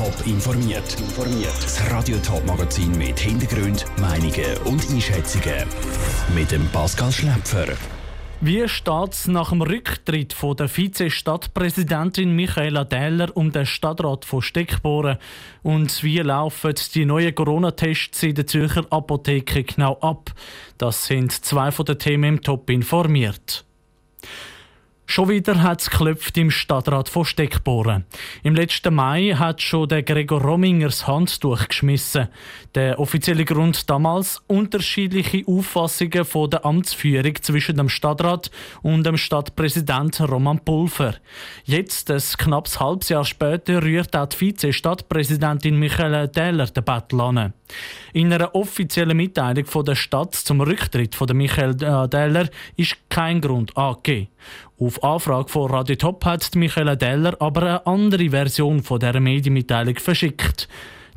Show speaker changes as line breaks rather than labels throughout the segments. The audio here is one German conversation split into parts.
Top informiert. Das Radio Top Magazin mit Hintergrund, Meinungen und Einschätzungen mit dem Pascal Schläpfer.
Wie steht es nach dem Rücktritt von der Vize-Stadtpräsidentin Michaela Dähler um den Stadtrat von Steckboren? Und wie laufen die neuen Corona-Tests in der Zürcher Apotheke genau ab? Das sind zwei von den Themen im Top informiert. Schon wieder hat es geklopft im Stadtrat von Steckboren. Im letzten Mai hat schon der Gregor Romingers Hand durchgeschmissen. Der offizielle Grund damals unterschiedliche Auffassungen von der Amtsführung zwischen dem Stadtrat und dem Stadtpräsident Roman Pulver. Jetzt, ein knappes halbes Jahr später, rührt auch die Vize-Stadtpräsidentin Michaela Dähler den Battle an. In einer offiziellen Mitteilung von der Stadt zum Rücktritt von Michael Dähler ist kein Grund angegeben. Auf Anfrage von Radio Top hat Michaela Dähler aber eine andere Version von dieser Medienmitteilung verschickt.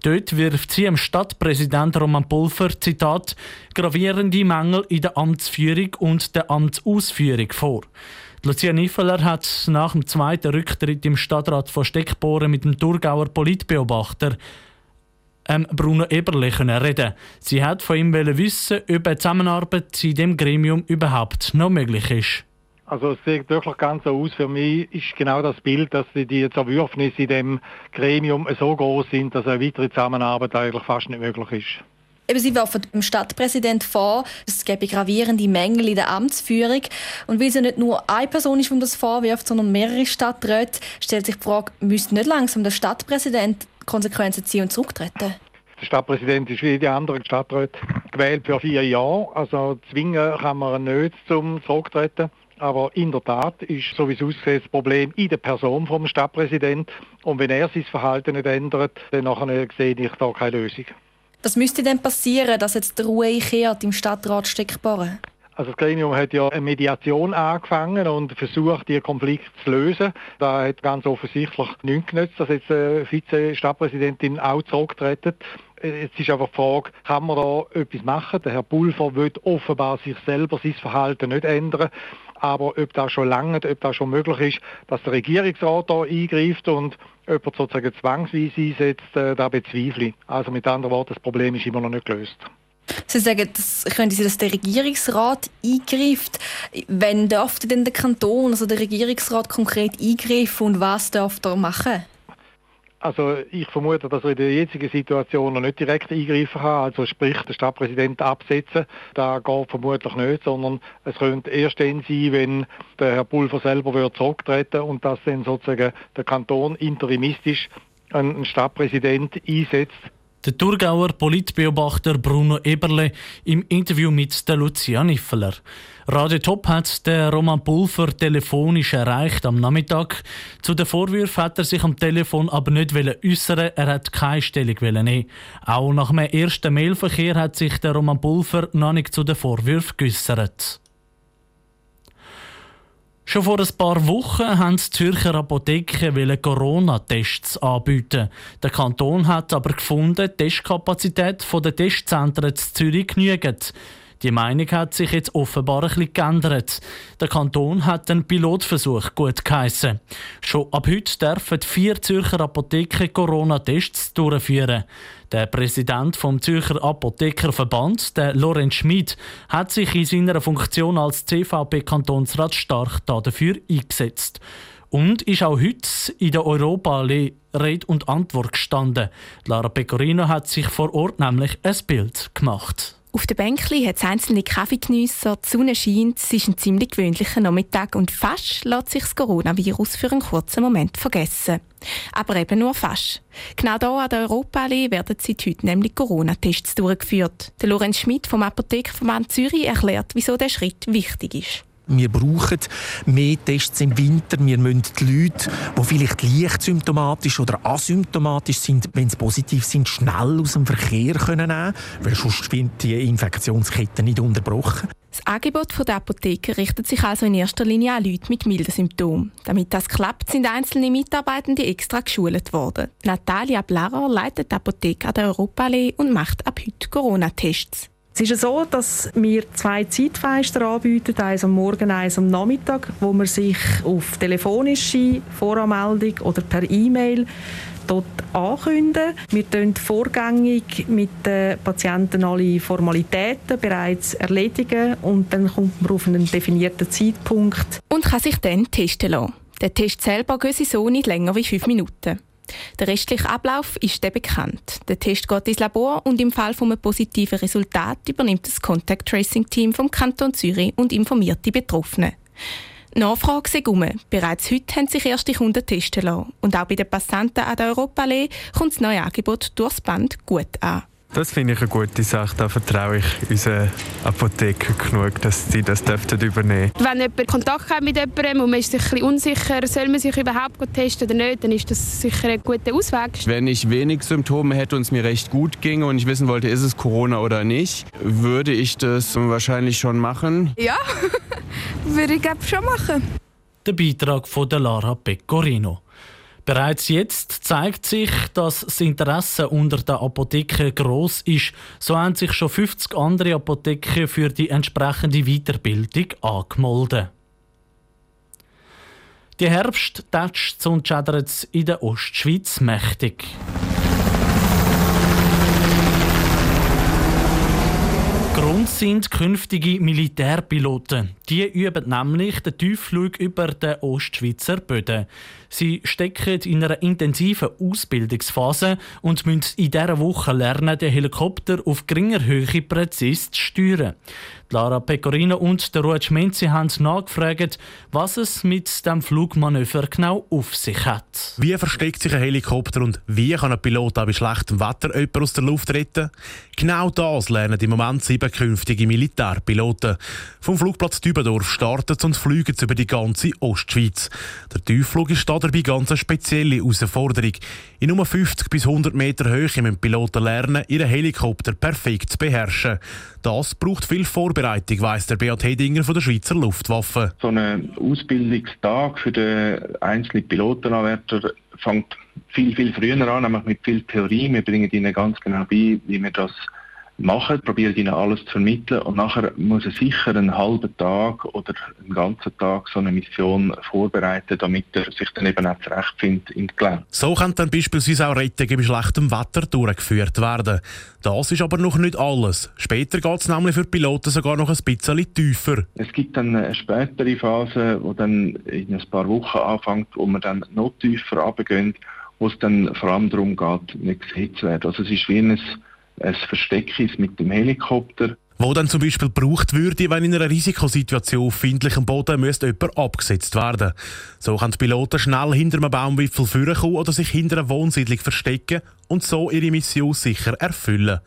Dort wirft sie dem Stadtpräsident Roman Pulver, Zitat, gravierende Mängel in der Amtsführung und der Amtsausführung vor. Lucia Niffeler hat nach dem zweiten Rücktritt im Stadtrat von Steckboren mit dem Thurgauer Politbeobachter ähm, Bruno Eberle reden. Sie hat von ihm wissen, ob eine Zusammenarbeit in dem Gremium überhaupt noch möglich ist.
Also es sieht wirklich ganz so aus. Für mich ist genau das Bild, dass die Zerwürfnisse in dem Gremium so groß sind, dass eine weitere Zusammenarbeit eigentlich fast nicht möglich ist.
Eben, Sie werfen dem Stadtpräsident vor, es gäbe gravierende Mängel in der Amtsführung. Und weil es ja nicht nur eine Person ist, die das vorwirft, sondern mehrere Stadträte, stellt sich die Frage, müsste nicht langsam der Stadtpräsident Konsequenzen ziehen und zurücktreten?
Der Stadtpräsident ist wie die anderen Stadträte gewählt für vier Jahre. Also zwingen kann man ihn nicht zum Zurücktreten. Aber in der Tat ist, so wie es aussieht, das Problem in der Person vom Stadtpräsident. Und wenn er sein Verhalten nicht ändert, dann sehe ich da keine Lösung.
Was müsste denn passieren, dass jetzt die Ruhe einkehrt im Stadtrat Steckbaren?
Also das Gremium hat ja eine Mediation angefangen und versucht, die Konflikte zu lösen. Da hat ganz offensichtlich nichts genützt, dass jetzt die Vize-Stadtpräsidentin auch zurücktreten. Jetzt ist einfach die Frage, kann man da etwas machen? Der Herr Pulver will offenbar sich selber sein Verhalten nicht ändern. Aber ob das schon lange, ob das schon möglich ist, dass der Regierungsrat da eingreift und jemand sozusagen zwangsweise einsetzt, äh, da bezweifle ich. Also mit anderen Worten, das Problem ist immer noch nicht gelöst.
Sie sagen, das könnte sein, dass der Regierungsrat eingreift. Wenn dürfte denn der Kanton, also der Regierungsrat konkret eingreifen und was darf er machen?
Also ich vermute, dass er in der jetzigen Situation noch nicht direkt eingreifen kann, also sprich den Stadtpräsident absetzen. Da geht vermutlich nicht, sondern es könnte erst dann sein, wenn der Herr Pulver selber wird zurücktreten und dass dann sozusagen der Kanton interimistisch einen Stadtpräsident einsetzt,
der Thurgauer Politbeobachter Bruno Eberle im Interview mit der Lucia Niffeler. Radio Top hat den Roman Pulver telefonisch erreicht am Nachmittag. Zu den Vorwürfen hat er sich am Telefon aber nicht äußern. Er hat keine Stellung nehmen. Auch nach dem ersten Mailverkehr hat sich der Roman Pulver noch nicht zu den Vorwürfen geäußert. Schon vor ein paar Wochen haben die Zürcher Apotheken Corona-Tests anbieten. Der Kanton hat aber gefunden, die Testkapazität der Testzentren in Zürich genügt. Die Meinung hat sich jetzt offenbar ein bisschen geändert. Der Kanton hat einen Pilotversuch gut geheissen. Schon ab heute dürfen vier Zürcher Apotheken Corona-Tests durchführen. Der Präsident vom Zürcher Apothekerverband, der Lorenz Schmid, hat sich in seiner Funktion als CVP-Kantonsrat stark dafür eingesetzt. Und ist auch heute in der Europa Rede und Antwort gestanden. Lara Pecorino hat sich vor Ort nämlich ein Bild gemacht.
Auf der Bänkli hat es einzelne Kaffeegeniesser, die Sonne scheint, es ist ein ziemlich gewöhnlicher Nachmittag und fast lässt sich das Coronavirus für einen kurzen Moment vergessen. Aber eben nur fast. Genau hier an der Europaallee werden seit heute nämlich Corona-Tests durchgeführt. Der Lorenz Schmidt vom Apothekerverband Zürich erklärt, wieso der Schritt wichtig ist.
Wir brauchen mehr Tests im Winter. Wir müssen die Leute, die vielleicht leicht symptomatisch oder asymptomatisch sind, wenn sie positiv sind, schnell aus dem Verkehr können nehmen weil sonst wird die Infektionskette nicht unterbrochen.
Das Angebot der Apotheke richtet sich also in erster Linie an Leute mit milden Symptomen. Damit das klappt, sind einzelne Mitarbeitende extra geschult worden. Natalia Blarer leitet die Apotheke an der Europaallee und macht ab heute Corona-Tests.
Es ist so, dass wir zwei Zeitfenster anbieten, eins am Morgen, eins am Nachmittag, wo man sich auf telefonische Voranmeldung oder per E-Mail dort ankündigen. Wir erledigen vorgängig mit den Patienten alle Formalitäten bereits erledigen und dann kommt man auf einen definierten Zeitpunkt.
Und kann sich dann testen lassen. Der Test selber geht so nicht länger als fünf Minuten. Der restliche Ablauf ist dann bekannt. Der Test geht ins Labor und im Fall von einem positiven Resultat übernimmt das Contact Tracing Team vom Kanton Zürich und informiert die Betroffenen. Nachfrage sei um. Bereits heute haben sich erste Kunden testen lassen. Und auch bei den Passanten an der Europaallee kommt das neue Angebot durchs Band gut an.
Das finde ich eine gute Sache. Da vertraue ich unserer Apotheke genug, dass sie das dürften übernehmen
Wenn jemand Kontakt hat mit jemandem und man ist sich ein bisschen unsicher, soll man sich überhaupt testen oder nicht, dann ist das sicher ein guter Ausweg.
Wenn ich wenig Symptome hätte und es mir recht gut ginge und ich wissen wollte, ist es Corona oder nicht, würde ich das wahrscheinlich schon machen.
Ja, würde ich glaube schon machen.
Der Beitrag von Lara Pecorino. Bereits jetzt zeigt sich, dass das Interesse unter den Apotheken groß ist. So haben sich schon 50 andere Apotheken für die entsprechende Weiterbildung angemeldet. Die Herbst tätscht und schädert in der Ostschweiz mächtig. Grund sind künftige Militärpiloten. Die üben nämlich den Tiefflug über den Ostschweizer Böden. Sie stecken in einer intensiven Ausbildungsphase und müssen in dieser Woche lernen, den Helikopter auf geringer Höhe präzise zu steuern. Lara Pecorino und der Ruud haben nachgefragt, was es mit dem Flugmanöver genau auf sich hat.
Wie versteckt sich ein Helikopter und wie kann ein Pilot auch bei schlechtem Wetter jemanden aus der Luft retten? Genau das lernen im Moment sieben künftige Militärpiloten. Vom Flugplatz Dübendorf starten sie und fliegen über die ganze Ostschweiz. Der Tiefflug ist dabei ganz eine spezielle Herausforderung. In nur 50 bis 100 Meter Höhe müssen Piloten lernen, ihren Helikopter perfekt zu beherrschen. Das braucht viel Vorbereitung, weiss der Beat Hedinger von der Schweizer Luftwaffe.
So ein Ausbildungstag für den einzelnen Pilotenanwärter fängt viel, viel früher an, nämlich mit viel Theorie. Wir bringen ihnen ganz genau bei, wie wir das machen, probieren ihnen alles zu vermitteln und nachher muss er sicher einen halben Tag oder einen ganzen Tag so eine Mission vorbereiten, damit er sich dann eben auch zurechtfindet im Gelände.
So kann dann beispielsweise auch Rettungen bei schlechtem Wetter durchgeführt werden. Das ist aber noch nicht alles. Später geht es nämlich für Piloten sogar noch ein bisschen tiefer.
Es gibt dann eine spätere Phase, die dann in ein paar Wochen anfängt, wo man dann noch tiefer runtergehen, wo es dann vor allem darum geht, nicht gesehen zu werden. Also es ist wie ein ein Versteck ist mit dem Helikopter.
Wo dann zum Beispiel gebraucht würde, wenn in einer Risikosituation auf findlichem Boden müsste jemand abgesetzt werden. So können die Piloten schnell hinter einem Baumwipfel vorkommen oder sich hinter einer Wohnsiedlung verstecken und so ihre Mission sicher erfüllen.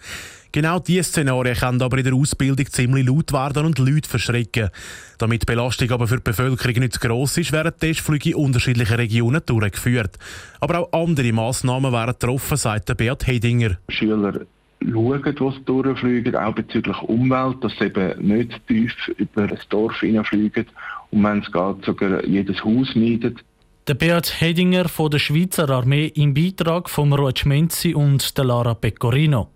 Genau diese Szenarien können aber in der Ausbildung ziemlich laut werden und Leute verschrecken. Damit die Belastung aber für die Bevölkerung nicht zu gross ist, werden Testflüge in unterschiedlichen Regionen durchgeführt. Aber auch andere Massnahmen wären getroffen, sagt der Beat Hedinger.
Schüler schauen, was durchfliegen, auch bezüglich Umwelt, dass sie eben nicht tief über ein Dorf hineinfliegen und wenn es geht, sogar jedes Haus meidet.
Der Beat Hedinger von der Schweizer Armee im Beitrag von Ruud Menzi und der Lara Pecorino.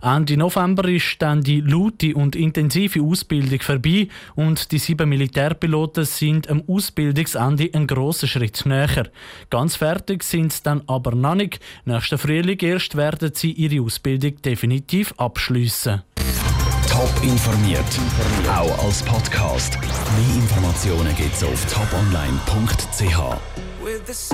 Ende November ist dann die laute und intensive Ausbildung vorbei und die sieben Militärpiloten sind am Ausbildungsende einen grossen Schritt näher. Ganz fertig sind sie dann aber noch nicht. Nächsten Frühling erst werden sie ihre Ausbildung definitiv abschließen.
Top informiert, auch als Podcast. Mehr Informationen gibt's auf toponline.ch. the